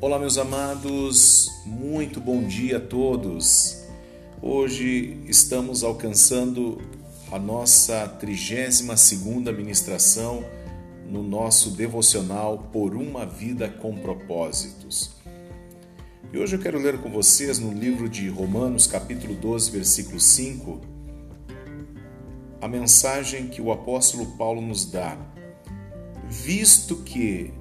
Olá, meus amados, muito bom dia a todos. Hoje estamos alcançando a nossa 32 segunda ministração no nosso devocional Por uma Vida com Propósitos. E hoje eu quero ler com vocês no livro de Romanos, capítulo 12, versículo 5, a mensagem que o apóstolo Paulo nos dá. Visto que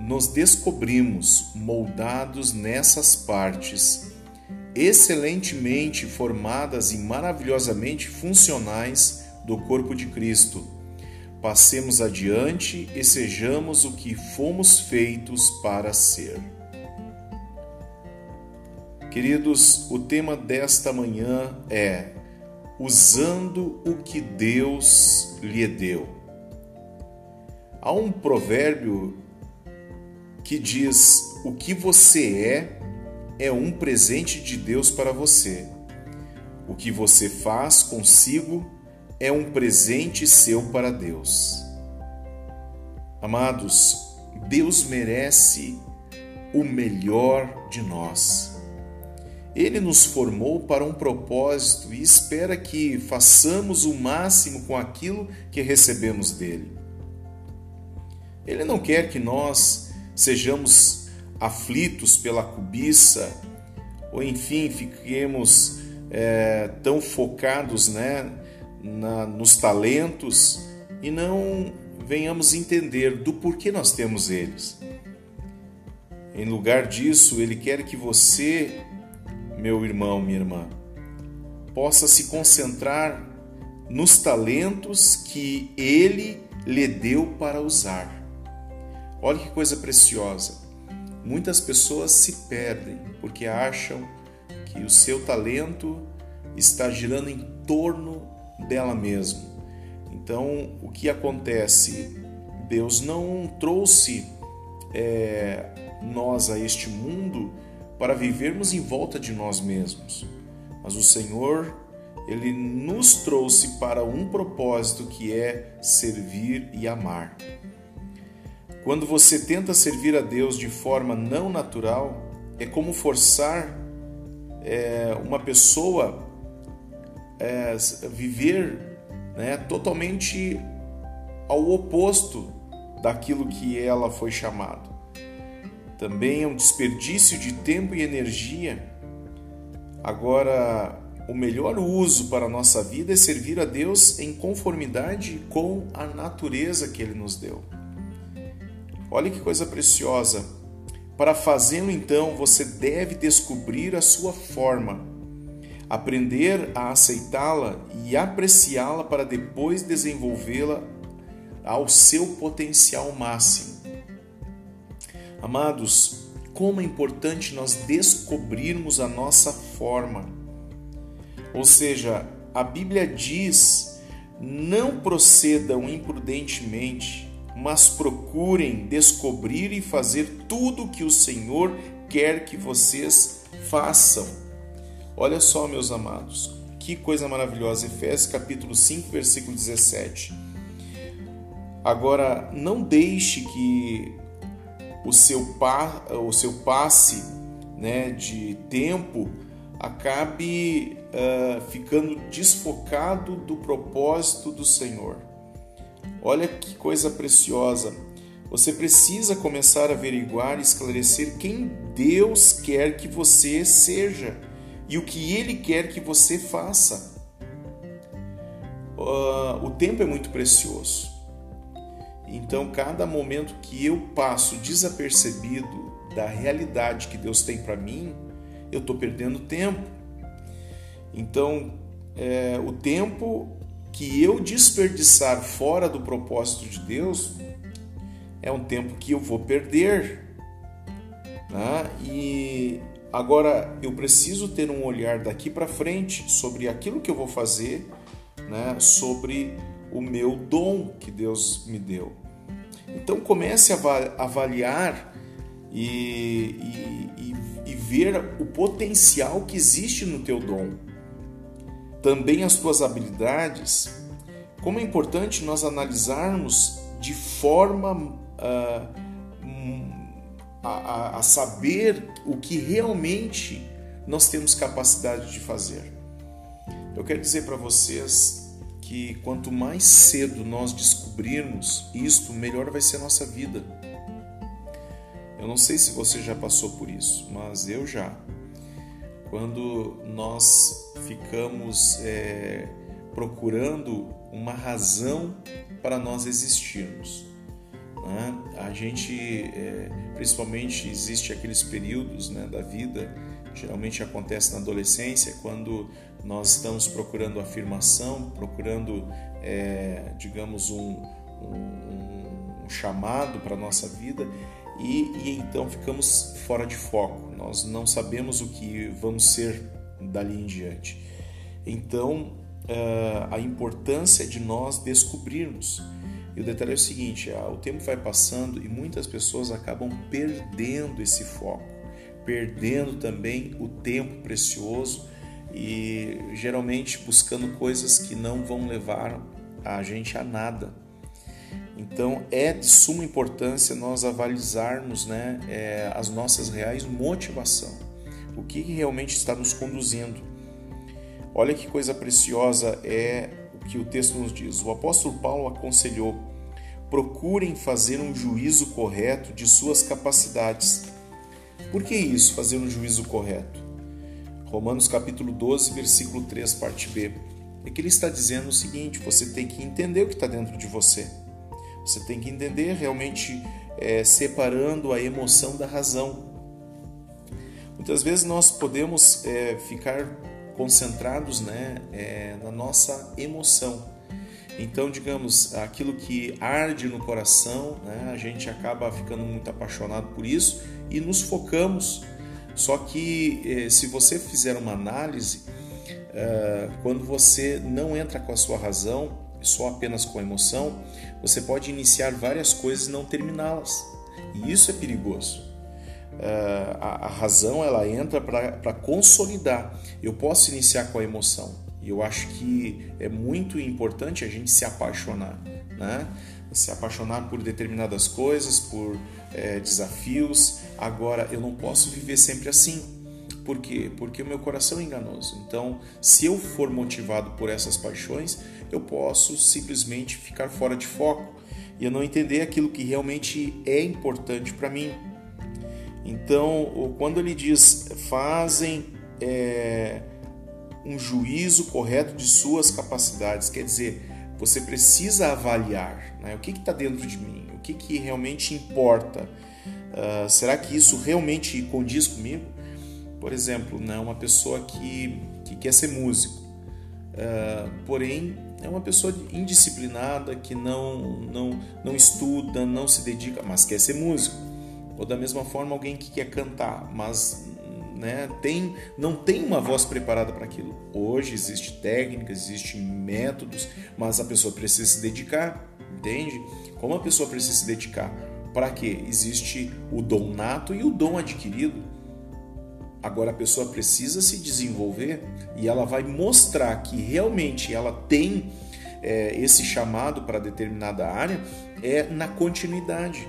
nos descobrimos moldados nessas partes, excelentemente formadas e maravilhosamente funcionais do corpo de Cristo. Passemos adiante e sejamos o que fomos feitos para ser. Queridos, o tema desta manhã é usando o que Deus lhe deu. Há um provérbio que diz: O que você é, é um presente de Deus para você. O que você faz consigo é um presente seu para Deus. Amados, Deus merece o melhor de nós. Ele nos formou para um propósito e espera que façamos o máximo com aquilo que recebemos dele. Ele não quer que nós sejamos aflitos pela cobiça ou, enfim, fiquemos é, tão focados né, na, nos talentos e não venhamos entender do porquê nós temos eles. Em lugar disso, ele quer que você meu irmão, minha irmã, possa se concentrar nos talentos que Ele lhe deu para usar. Olha que coisa preciosa. Muitas pessoas se perdem porque acham que o seu talento está girando em torno dela mesma. Então, o que acontece? Deus não trouxe é, nós a este mundo para vivermos em volta de nós mesmos. Mas o Senhor, ele nos trouxe para um propósito que é servir e amar. Quando você tenta servir a Deus de forma não natural, é como forçar é, uma pessoa é, viver né, totalmente ao oposto daquilo que ela foi chamada também é um desperdício de tempo e energia. Agora, o melhor uso para a nossa vida é servir a Deus em conformidade com a natureza que Ele nos deu. Olha que coisa preciosa. Para fazê-lo, então, você deve descobrir a sua forma, aprender a aceitá-la e apreciá-la para depois desenvolvê-la ao seu potencial máximo. Amados, como é importante nós descobrirmos a nossa forma. Ou seja, a Bíblia diz: não procedam imprudentemente, mas procurem descobrir e fazer tudo o que o Senhor quer que vocês façam. Olha só, meus amados, que coisa maravilhosa. Efésios capítulo 5, versículo 17. Agora, não deixe que o seu, pa, o seu passe né, de tempo acabe uh, ficando desfocado do propósito do Senhor. Olha que coisa preciosa. Você precisa começar a averiguar e esclarecer quem Deus quer que você seja e o que Ele quer que você faça. Uh, o tempo é muito precioso. Então, cada momento que eu passo desapercebido da realidade que Deus tem para mim, eu estou perdendo tempo. Então, é, o tempo que eu desperdiçar fora do propósito de Deus é um tempo que eu vou perder. Né? E agora eu preciso ter um olhar daqui para frente sobre aquilo que eu vou fazer, né? sobre o meu dom que Deus me deu. Então comece a avaliar e, e, e, ver o potencial que existe no teu dom. Também as tuas habilidades. Como é importante nós analisarmos de forma uh, a, a, a saber o que realmente nós temos capacidade de fazer. Eu quero dizer para vocês que quanto mais cedo nós descobrirmos isto, melhor vai ser a nossa vida. Eu não sei se você já passou por isso, mas eu já. Quando nós ficamos é, procurando uma razão para nós existirmos. Né? A gente, é, principalmente, existe aqueles períodos né, da vida, geralmente acontece na adolescência, quando nós estamos procurando afirmação, procurando, é, digamos, um, um, chamado para a nossa vida e, e, então ficamos fora de foco, nós não sabemos o que vamos ser dali em diante. Então, uh, a importância de nós descobrirmos. E o detalhe é o seguinte: o tempo vai passando e muitas pessoas acabam perdendo esse foco, perdendo também o tempo precioso e geralmente buscando coisas que não vão levar a gente a nada. Então é de suma importância nós avalizarmos né, é, as nossas reais motivação, o que realmente está nos conduzindo. Olha que coisa preciosa é o que o texto nos diz. O apóstolo Paulo aconselhou: procurem fazer um juízo correto de suas capacidades. Por que isso, fazer um juízo correto? Romanos capítulo 12, versículo 3, parte B. É que ele está dizendo o seguinte: você tem que entender o que está dentro de você. Você tem que entender realmente é, separando a emoção da razão. Muitas vezes nós podemos é, ficar concentrados né, é, na nossa emoção. Então, digamos, aquilo que arde no coração, né, a gente acaba ficando muito apaixonado por isso e nos focamos. Só que é, se você fizer uma análise, é, quando você não entra com a sua razão, só apenas com a emoção, você pode iniciar várias coisas e não terminá-las. E isso é perigoso. Uh, a, a, razão ela entra para consolidar. Eu posso iniciar com a emoção. E eu acho que é muito importante a gente se apaixonar, né? Se apaixonar por determinadas coisas, por é, desafios. Agora, eu não posso viver sempre assim. Por quê? Porque o meu coração é enganoso. Então, se eu for motivado por essas paixões, eu posso simplesmente ficar fora de foco e eu não entender aquilo que realmente é importante para mim. Então, quando ele diz fazem é, um juízo correto de suas capacidades, quer dizer, você precisa avaliar né, o que está dentro de mim, o que, que realmente importa. Uh, será que isso realmente condiz comigo? Por exemplo, né, uma pessoa que, que quer ser músico, uh, porém é uma pessoa indisciplinada que não, não, não estuda, não se dedica, mas quer ser músico ou da mesma forma alguém que quer cantar, mas né, tem, não tem uma voz preparada para aquilo. Hoje existe técnicas, existem métodos, mas a pessoa precisa se dedicar, entende? Como a pessoa precisa se dedicar? Para quê? Existe o dom nato e o dom adquirido. Agora a pessoa precisa se desenvolver e ela vai mostrar que realmente ela tem é, esse chamado para determinada área é na continuidade.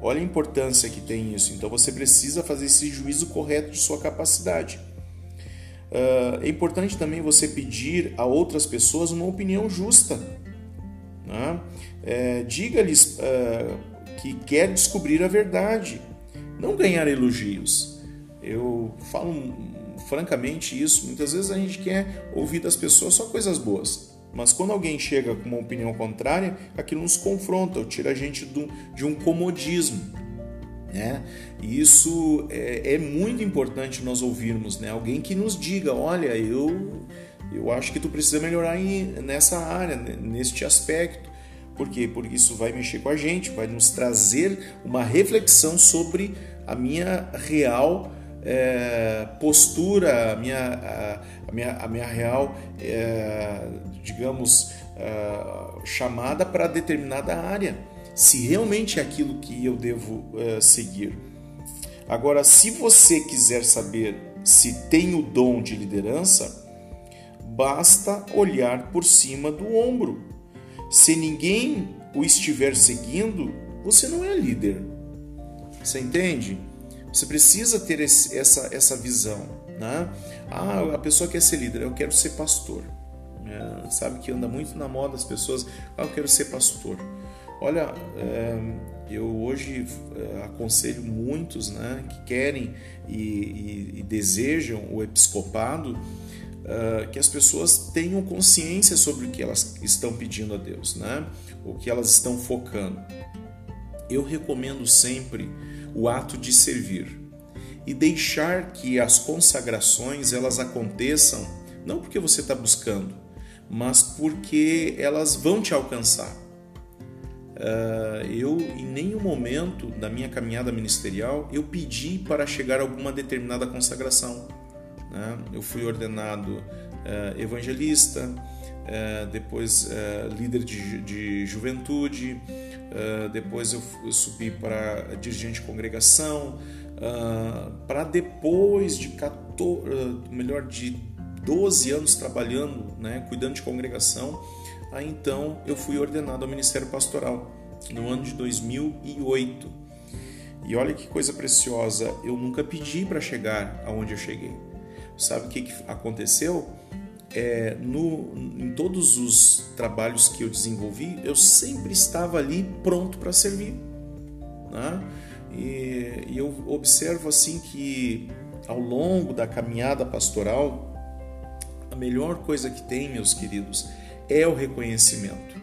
Olha a importância que tem isso. Então você precisa fazer esse juízo correto de sua capacidade. Uh, é importante também você pedir a outras pessoas uma opinião justa. Né? É, Diga-lhes uh, que quer descobrir a verdade, não ganhar elogios. Eu falo francamente isso. Muitas vezes a gente quer ouvir das pessoas só coisas boas. Mas quando alguém chega com uma opinião contrária, aquilo nos confronta, tira a gente de um comodismo. Né? E isso é, é, muito importante nós ouvirmos, né? Alguém que nos diga, olha, eu, eu acho que tu precisa melhorar em, nessa área, neste aspecto. Por quê? Porque isso vai mexer com a gente, vai nos trazer uma reflexão sobre a minha real é, postura, a minha, a, a, minha, a minha real, é, digamos, é, chamada para determinada área, se realmente é aquilo que eu devo é, seguir. Agora, se você quiser saber se tem o dom de liderança, basta olhar por cima do ombro. Se ninguém o estiver seguindo, você não é líder. Você entende? Você precisa ter esse, essa, essa visão. Né? Ah, a pessoa quer ser líder, eu quero ser pastor. É, sabe que anda muito na moda as pessoas, ah, eu quero ser pastor. Olha, é, eu hoje é, aconselho muitos né, que querem e, e, e desejam o episcopado uh, que as pessoas tenham consciência sobre o que elas estão pedindo a Deus, né? o que elas estão focando. Eu recomendo sempre o ato de servir e deixar que as consagrações elas aconteçam não porque você está buscando, mas porque elas vão te alcançar. Uh, eu, em nenhum momento da minha caminhada ministerial, eu pedi para chegar a alguma determinada consagração. Né? Eu fui ordenado uh, evangelista, depois líder de, de juventude, depois eu, subi para dirigente de congregação, para depois de 14, melhor, de 12 anos trabalhando, né, cuidando de congregação, Aí então eu fui ordenado ao ministério pastoral no ano de 2008. E olha que coisa preciosa, eu nunca pedi para chegar aonde eu cheguei. Sabe o que aconteceu? É, no, em todos os trabalhos que eu desenvolvi, eu sempre estava ali pronto para servir. Né? E, e eu observo assim que ao longo da caminhada pastoral, a melhor coisa que tem, meus queridos, é o reconhecimento.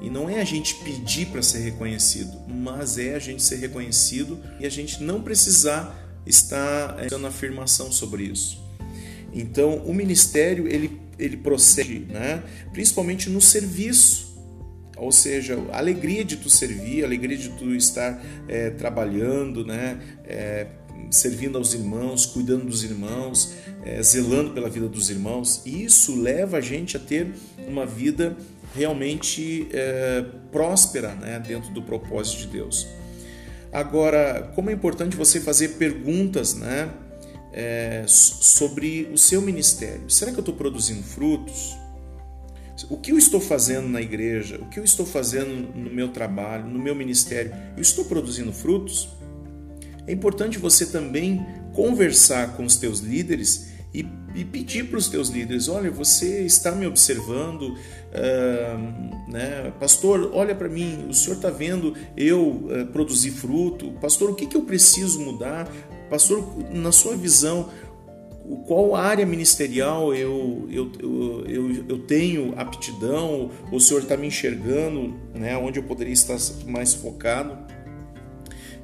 E não é a gente pedir para ser reconhecido, mas é a gente ser reconhecido e a gente não precisar estar eh, dando afirmação sobre isso. Então, o ministério ele, ele procede, né, principalmente no serviço, ou seja, a alegria de tu servir, a alegria de tu estar é, trabalhando, né, é, servindo aos irmãos, cuidando dos irmãos, é, zelando pela vida dos irmãos. E isso leva a gente a ter uma vida realmente é, próspera né, dentro do propósito de Deus. Agora, como é importante você fazer perguntas né, é, sobre o seu ministério. Será que eu estou produzindo frutos? O que eu estou fazendo na igreja? O que eu estou fazendo no meu trabalho, no meu ministério? Eu estou produzindo frutos? É importante você também conversar com os teus líderes e, e pedir para os teus líderes: olha, você está me observando, uh, né? pastor, olha para mim, o senhor está vendo eu uh, produzir fruto, pastor, o que, que eu preciso mudar? Pastor, na sua visão, qual área ministerial eu, eu, eu, eu, eu tenho aptidão, o senhor está me enxergando, né? onde eu poderia estar mais focado?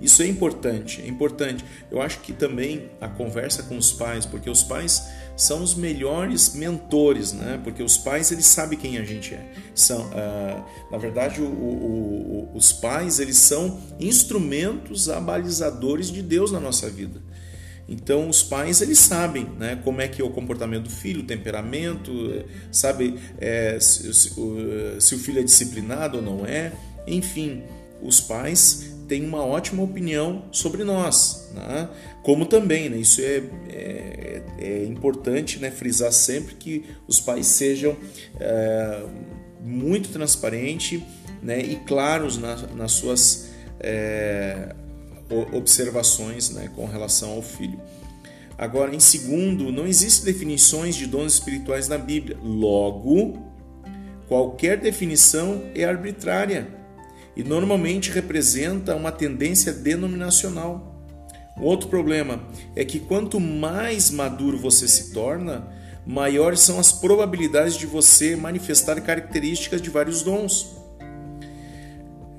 Isso é importante, é importante. Eu acho que também a conversa com os pais, porque os pais são os melhores mentores, né? Porque os pais eles sabem quem a gente é. São, uh, na verdade, o, o, o, os pais eles são instrumentos abalizadores de Deus na nossa vida. Então os pais eles sabem, né, como é que é o comportamento do filho, o temperamento, sabe é, se, se, se o filho é disciplinado ou não é, enfim, os pais tem uma ótima opinião sobre nós, né? como também, né? isso é, é, é, importante né? frisar sempre que os pais sejam é, muito transparentes né? e claros na, nas suas é, observações né? com relação ao filho. Agora, em segundo, não existe definições de dons espirituais na Bíblia. Logo, qualquer definição é arbitrária e normalmente representa uma tendência denominacional. Um outro problema é que quanto mais maduro você se torna, maiores são as probabilidades de você manifestar características de vários dons.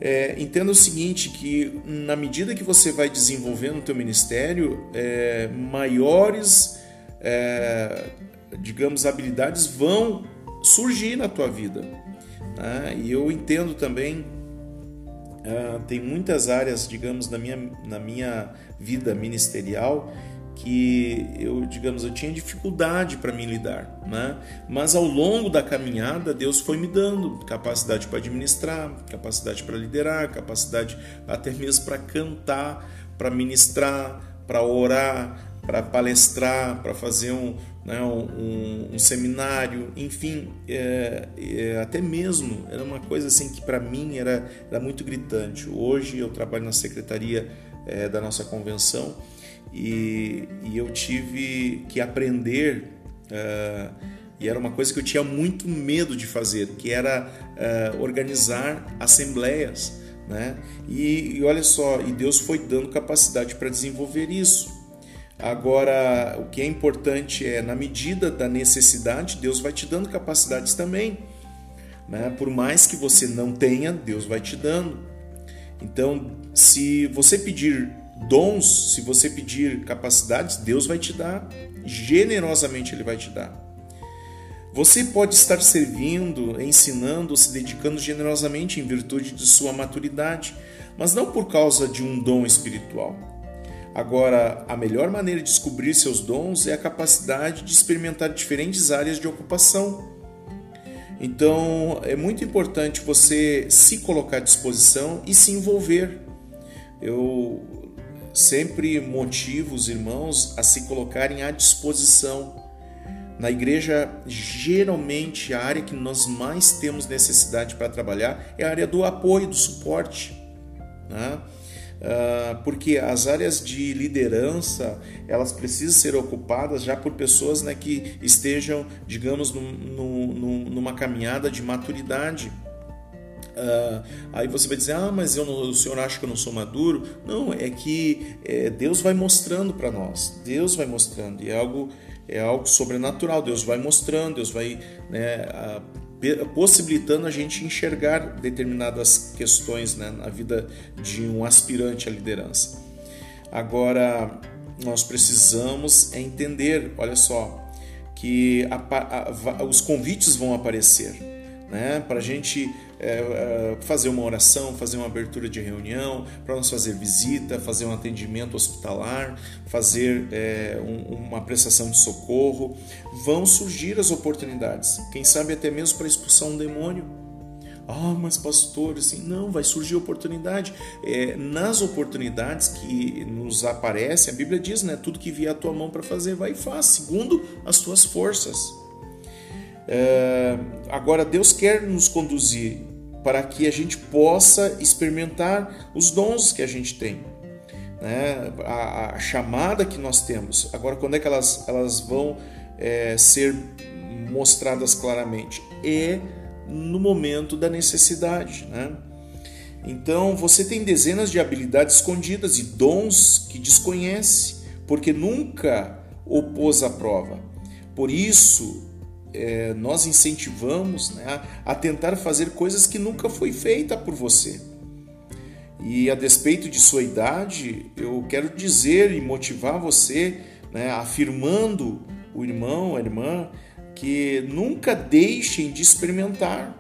É, entenda o seguinte, que na medida que você vai desenvolvendo o teu ministério, é, maiores, é, digamos, habilidades vão surgir na tua vida. Né? E eu entendo também Uh, tem muitas áreas, digamos, na minha, na minha vida ministerial que eu, digamos, eu tinha dificuldade para me lidar, né? Mas ao longo da caminhada, Deus foi me dando capacidade para administrar, capacidade para liderar, capacidade até mesmo para cantar, para ministrar, para orar, para palestrar, para fazer um, né, um, um, seminário, enfim, é, é, até mesmo era uma coisa assim que para mim era, era muito gritante. Hoje eu trabalho na secretaria é, da nossa convenção e, e, eu tive que aprender é, e era uma coisa que eu tinha muito medo de fazer, que era é, organizar assembleias, né? E, e olha só, e Deus foi dando capacidade para desenvolver isso. Agora, o que é importante é, na medida da necessidade, Deus vai te dando capacidades também. Né? Por mais que você não tenha, Deus vai te dando. Então, se você pedir dons, se você pedir capacidades, Deus vai te dar. Generosamente Ele vai te dar. Você pode estar servindo, ensinando, se dedicando generosamente em virtude de sua maturidade, mas não por causa de um dom espiritual. Agora, a melhor maneira de descobrir seus dons é a capacidade de experimentar diferentes áreas de ocupação. Então, é muito importante você se colocar à disposição e se envolver. Eu sempre motivo os irmãos a se colocarem à disposição. Na igreja, geralmente, a área que nós mais temos necessidade para trabalhar é a área do apoio, do suporte. Né? Ah, porque as áreas de liderança elas precisam ser ocupadas já por pessoas né, que estejam, digamos, num, num, numa caminhada de maturidade. Uh, aí você vai dizer, ah, mas não, o senhor acha que eu não sou maduro? Não, é que é, Deus vai mostrando para nós, Deus vai mostrando, e é algo, é algo sobrenatural, Deus vai mostrando, Deus vai né, possibilitando a gente enxergar determinadas questões né, na vida de um aspirante à liderança. Agora, nós precisamos entender, olha só, que a, a, os convites vão aparecer, né, para a gente é, é, fazer uma oração, fazer uma abertura de reunião, para nós fazer visita, fazer um atendimento hospitalar, fazer é, um, uma prestação de socorro. Vão surgir as oportunidades, quem sabe até mesmo para expulsar um demônio. Ah, mas pastor, assim, não, vai surgir oportunidade. É, nas oportunidades que nos aparece, a Bíblia diz, né? Tudo que vier à tua mão para fazer, vai e faz, segundo as tuas forças. É, agora, Deus quer nos conduzir para que a gente possa experimentar os dons que a gente tem, né? a, a chamada que nós temos. Agora, quando é que elas, elas vão é, ser mostradas claramente? É no momento da necessidade. Né? Então, você tem dezenas de habilidades escondidas e dons que desconhece, porque nunca o pôs à prova. Por isso, é, nós incentivamos né, a tentar fazer coisas que nunca foi feita por você. E a despeito de sua idade, eu quero dizer e motivar você, né, afirmando o irmão, a irmã, que nunca deixem de experimentar.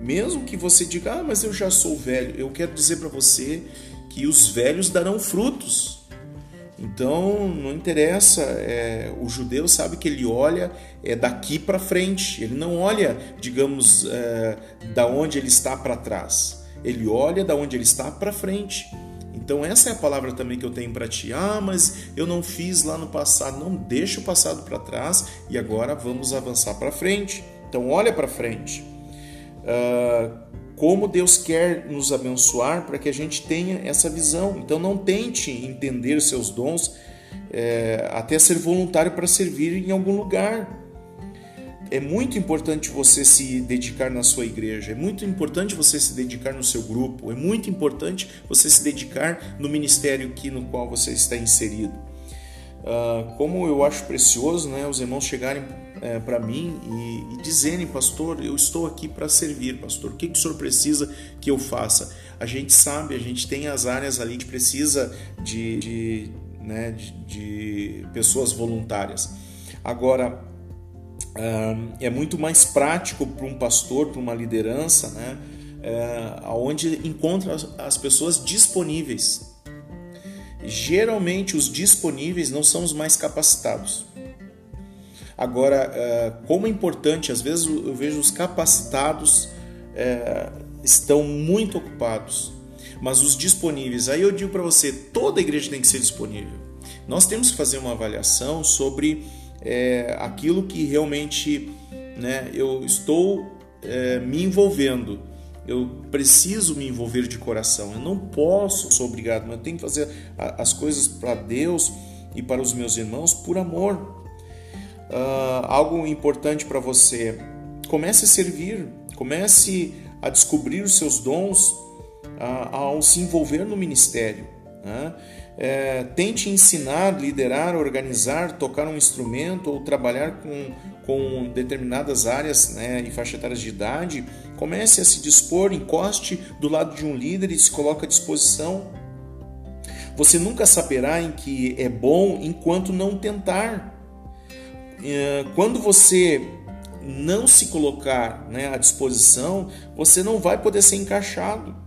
Mesmo que você diga, ah, mas eu já sou velho, eu quero dizer para você que os velhos darão frutos. Então não interessa, é, o judeu sabe que ele olha é, daqui para frente, ele não olha, digamos, é, da onde ele está para trás, ele olha da onde ele está para frente. Então essa é a palavra também que eu tenho para ti. Ah, mas eu não fiz lá no passado. Não deixa o passado para trás e agora vamos avançar para frente. Então olha para frente. Uh, como Deus quer nos abençoar para que a gente tenha essa visão. Então não tente entender seus dons é, até ser voluntário para servir em algum lugar. É muito importante você se dedicar na sua igreja, é muito importante você se dedicar no seu grupo, é muito importante você se dedicar no ministério que, no qual você está inserido. Uh, como eu acho precioso né, os irmãos chegarem é, para mim e, e, dizerem, pastor, eu estou aqui para servir, pastor, o que, que o senhor precisa que eu faça? A gente sabe, a gente tem as áreas ali que precisa de, de, né, de, de pessoas voluntárias. Agora, é muito mais prático para um pastor, para uma liderança, né, é, onde encontra as pessoas disponíveis. Geralmente, os disponíveis não são os mais capacitados. Agora, é, como é importante, às vezes eu vejo os capacitados é, estão muito ocupados, mas os disponíveis, aí eu digo para você, toda igreja tem que ser disponível. nós temos que fazer uma avaliação sobre é, aquilo que realmente né, eu estou me envolvendo. Eu preciso me envolver de coração. Eu não posso, sou obrigado, mas eu tenho que fazer as coisas para Deus e para os meus irmãos por amor. Uh, algo importante para você: comece a servir, comece a descobrir os seus dons uh, ao se envolver no ministério. Né? É, tente ensinar, liderar, organizar, tocar um instrumento ou trabalhar com, com determinadas áreas né, e faixa etárias de idade. Comece a se dispor, encoste do lado de um líder e se coloque à disposição. Você nunca saberá em que é bom enquanto não tentar. É, quando você não se colocar né, à disposição, você não vai poder ser encaixado.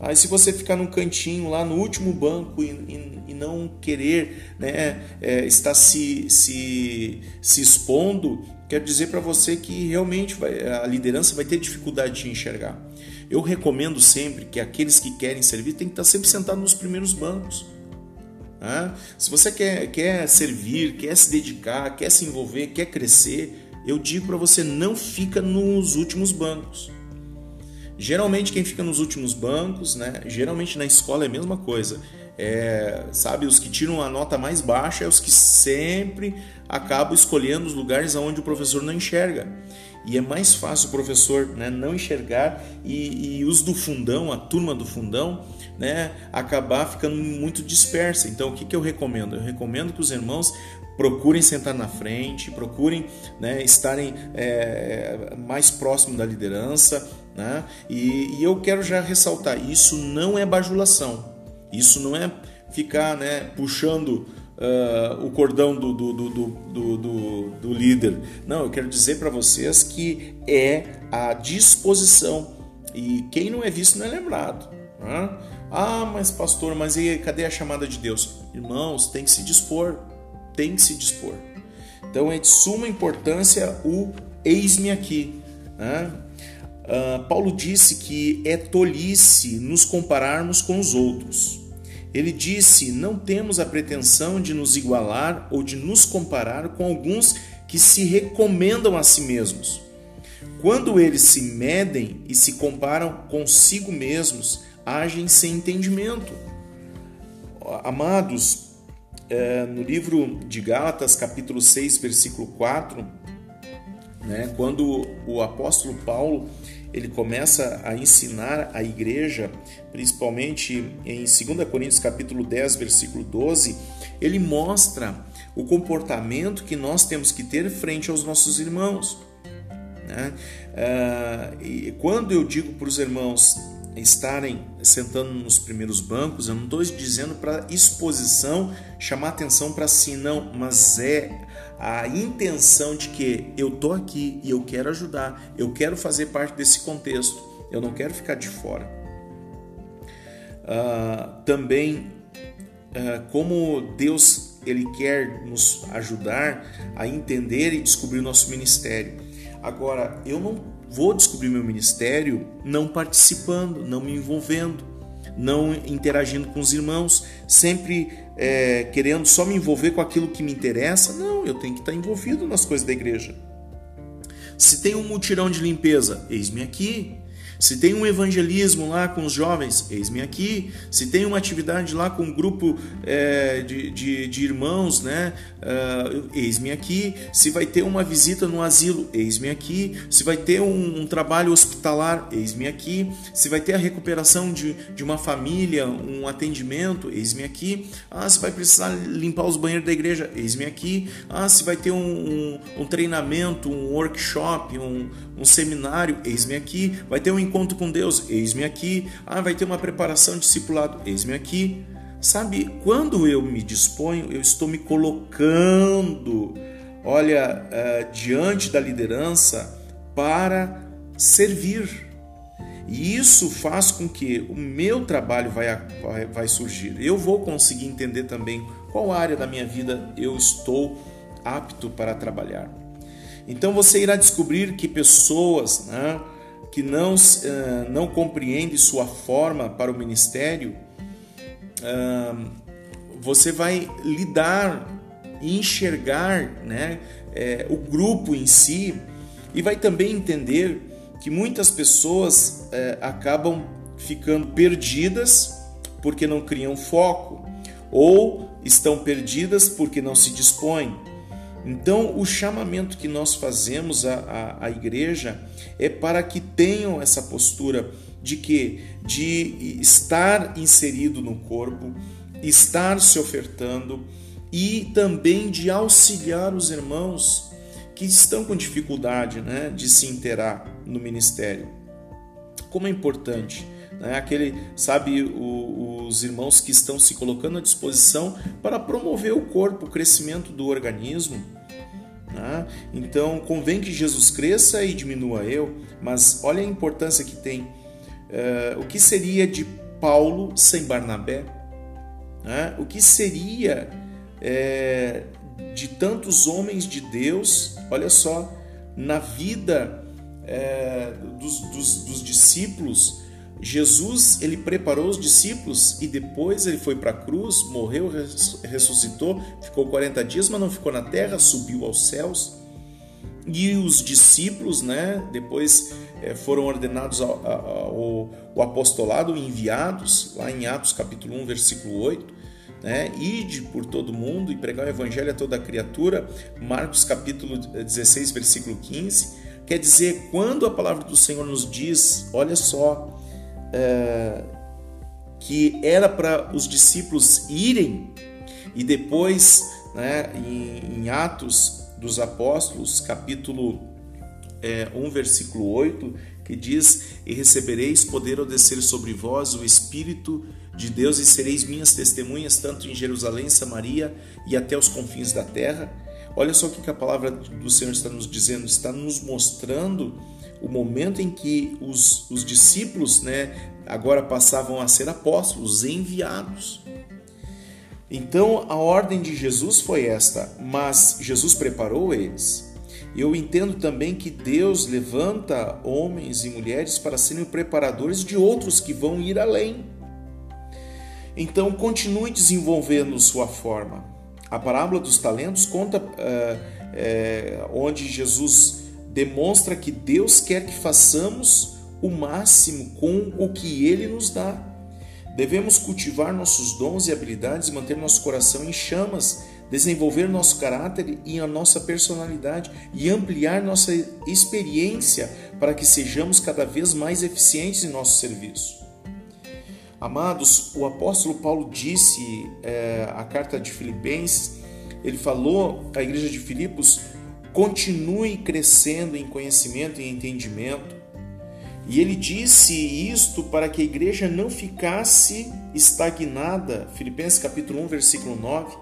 Aí se você ficar num cantinho lá no último banco e, e, e não querer né, é, estar se, se, se expondo, quero dizer para você que realmente vai, a liderança vai ter dificuldade de enxergar. Eu recomendo sempre que aqueles que querem servir tem que estar sempre sentado nos primeiros bancos. Né? Se você quer, quer servir, quer se dedicar, quer se envolver, quer crescer, eu digo para você não fica nos últimos bancos. Geralmente quem fica nos últimos bancos, né? Geralmente na escola é a mesma coisa. É, sabe, os que tiram a nota mais baixa é os que sempre acabam escolhendo os lugares onde o professor não enxerga. E é mais fácil o professor né, não enxergar e, e os do fundão, a turma do fundão, né, acabar ficando muito dispersa. Então, o que, que eu recomendo? Eu recomendo que os irmãos procurem sentar na frente, procurem né, estarem é, mais próximo da liderança. Né? E, e, eu quero já ressaltar: isso não é bajulação, isso não é ficar né, puxando uh, o cordão do, do, do, do, líder. Não, eu quero dizer para vocês que é a disposição. E quem não é visto não é lembrado. Né? Ah, mas pastor, mas e cadê a chamada de Deus? Irmãos, tem que se dispor tem que se dispor. Então é de suma importância o eis-me aqui. Né? Uh, Paulo disse que é tolice nos compararmos com os outros. Ele disse: não temos a pretensão de nos igualar ou de nos comparar com alguns que se recomendam a si mesmos. Quando eles se medem e se comparam consigo mesmos, agem sem entendimento. Amados, é, no livro de Gálatas, capítulo 6, versículo 4, né, quando o apóstolo Paulo ele começa a ensinar a igreja, principalmente em 2 Coríntios capítulo 10, versículo 12, ele mostra o comportamento que nós temos que ter frente aos nossos irmãos. Né? Ah, e quando eu digo para os irmãos estarem sentando nos primeiros bancos, eu não estou dizendo para exposição, chamar atenção para si, não, mas é a intenção de que eu estou aqui e eu quero ajudar, eu quero fazer parte desse contexto, eu não quero ficar de fora. Uh, também, uh, como Deus ele quer nos ajudar a entender e descobrir o nosso ministério. Agora, eu não vou descobrir meu ministério não participando, não me envolvendo, não interagindo com os irmãos, sempre é, querendo só me envolver com aquilo que me interessa. Não, eu tenho que estar envolvido nas coisas da igreja. Se tem um mutirão de limpeza, eis-me aqui. Se tem um evangelismo lá com os jovens, eis-me aqui. Se tem uma atividade lá com um grupo é, de, de, de, irmãos, né? Uh, eis-me aqui. Se vai ter uma visita no asilo, eis-me aqui. Se vai ter um, um trabalho hospitalar, eis-me aqui. Se vai ter a recuperação de, de uma família, um atendimento, eis-me aqui. Ah, se vai precisar limpar os banheiros da igreja, eis-me aqui. Ah, se vai ter um, um, um treinamento, um workshop, um, um seminário, eis-me aqui. Vai ter um encontro com Deus, eis-me aqui. Ah, vai ter uma preparação discipulado, eis-me aqui. Sabe, quando eu me disponho, eu estou me colocando, olha, uh, diante da liderança para servir. E isso faz com que o meu trabalho vai, vai, vai surgir. Eu vou conseguir entender também qual área da minha vida eu estou apto para trabalhar. Então você irá descobrir que pessoas né, que não, uh, não compreendem sua forma para o ministério uh, você vai lidar e enxergar né, é, o grupo em si e vai também entender que muitas pessoas é, acabam ficando perdidas porque não criam foco ou estão perdidas porque não se dispõem. Então, o chamamento que nós fazemos à, à, à igreja é para que tenham essa postura de que de estar inserido no corpo, estar se ofertando e também de auxiliar os irmãos que estão com dificuldade né, de se interar no ministério. Como é importante, né? Aquele, sabe, o, os irmãos que estão se colocando à disposição para promover o corpo, o crescimento do organismo. Né? Então, convém que Jesus cresça e diminua eu, mas olha a importância que tem. Uh, o que seria de Paulo sem Barnabé? Né? O que seria é, de tantos homens de Deus, olha só, na vida é, dos, dos, dos, discípulos, Jesus ele preparou os discípulos e depois ele foi para a cruz, morreu, ressuscitou, ficou 40 dias, mas não ficou na terra, subiu aos céus. E os discípulos, né, depois é, foram ordenados ao, ao, ao apostolado, enviados, lá em Atos capítulo 1, versículo 8 né? Ide por todo mundo e pregar o evangelho a toda criatura, Marcos capítulo 16, versículo 15. Quer dizer, quando a palavra do Senhor nos diz, olha só, é, que era para os discípulos irem e depois, né, em, em Atos dos Apóstolos, capítulo é, 1, versículo 8, que diz: E recebereis poder ao descer sobre vós o Espírito de Deus e sereis minhas testemunhas tanto em Jerusalém, Samaria e até os confins da terra. Olha só o que a palavra do Senhor está nos dizendo, está nos mostrando o momento em que os, os discípulos né, agora passavam a ser apóstolos, enviados. Então a ordem de Jesus foi esta, mas Jesus preparou eles. Eu entendo também que Deus levanta homens e mulheres para serem preparadores de outros que vão ir além. Então, continue desenvolvendo sua forma. A parábola dos talentos conta uh, é, onde Jesus demonstra que Deus quer que façamos o máximo com o que Ele nos dá. Devemos cultivar nossos dons e habilidades, manter nosso coração em chamas, desenvolver nosso caráter e a nossa personalidade e ampliar nossa experiência para que sejamos cada vez mais eficientes em nosso serviço. Amados, o apóstolo Paulo disse é, a carta de Filipenses, ele falou à igreja de Filipos: continue crescendo em conhecimento e entendimento. E ele disse isto para que a igreja não ficasse estagnada. Filipenses capítulo 1, versículo 9.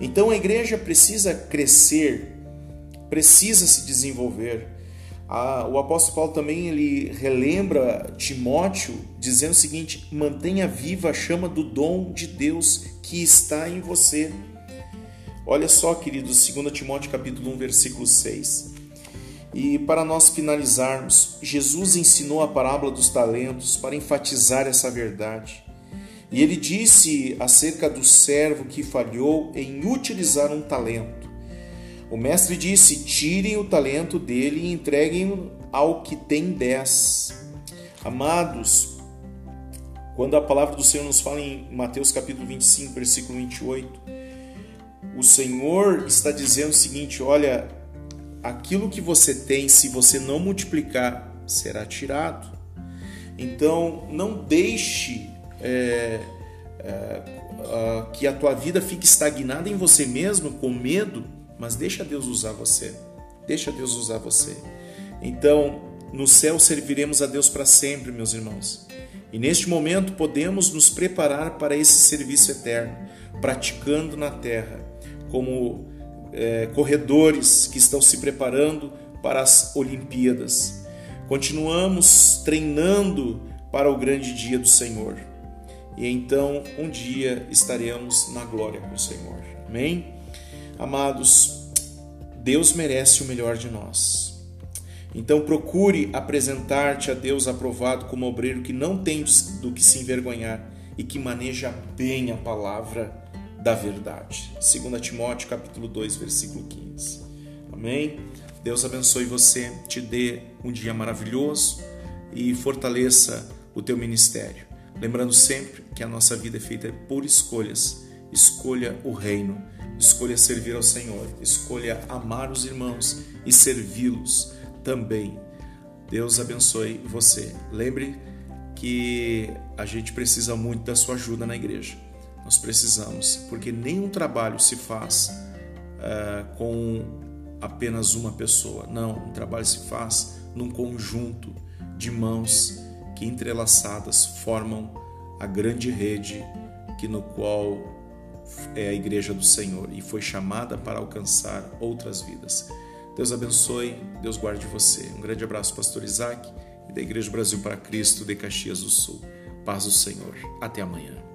Então a igreja precisa crescer, precisa se desenvolver o apóstolo Paulo também ele relembra Timóteo dizendo o seguinte: mantenha viva a chama do dom de Deus que está em você. Olha só, queridos, 2 Timóteo capítulo 1, versículo 6. E para nós finalizarmos, Jesus ensinou a parábola dos talentos para enfatizar essa verdade. E ele disse acerca do servo que falhou em utilizar um talento. O mestre disse: tirem o talento dele e entreguem ao que tem dez. Amados, quando a palavra do Senhor nos fala em Mateus capítulo 25, versículo 28, o Senhor está dizendo o seguinte: olha, aquilo que você tem, se você não multiplicar, será tirado. Então, não deixe é, é, que a tua vida fique estagnada em você mesmo, com medo mas deixa Deus usar você. Deixa Deus usar você. Então, no céu serviremos a Deus para sempre, meus irmãos. E neste momento podemos nos preparar para esse serviço eterno, praticando na terra, como é, corredores que estão se preparando para as Olimpíadas. Continuamos treinando para o grande dia do Senhor. E então um dia estaremos na glória com o Senhor. Amém? Amados, Deus merece o melhor de nós. Então procure apresentar-te a Deus aprovado como obreiro que não tem do que se envergonhar e que maneja bem a palavra da verdade. 2 Timóteo capítulo 2, versículo 15. Amém? Deus abençoe você, te dê um dia maravilhoso e fortaleça o teu ministério. Lembrando sempre que a nossa vida é feita por escolhas. Escolha o reino, escolha servir ao Senhor, escolha amar os irmãos e servi-los também. Deus abençoe você. Lembre que a gente precisa muito da sua ajuda na igreja. Nós precisamos, porque nenhum trabalho se faz uh, com apenas uma pessoa. Não, um trabalho se faz num conjunto de mãos que entrelaçadas formam a grande rede que no qual é a igreja do Senhor e foi chamada para alcançar outras vidas. Deus abençoe, Deus guarde você. Um grande abraço, pastor Isaac, e da Igreja Brasil para Cristo de Caxias do Sul. Paz do Senhor. Até amanhã.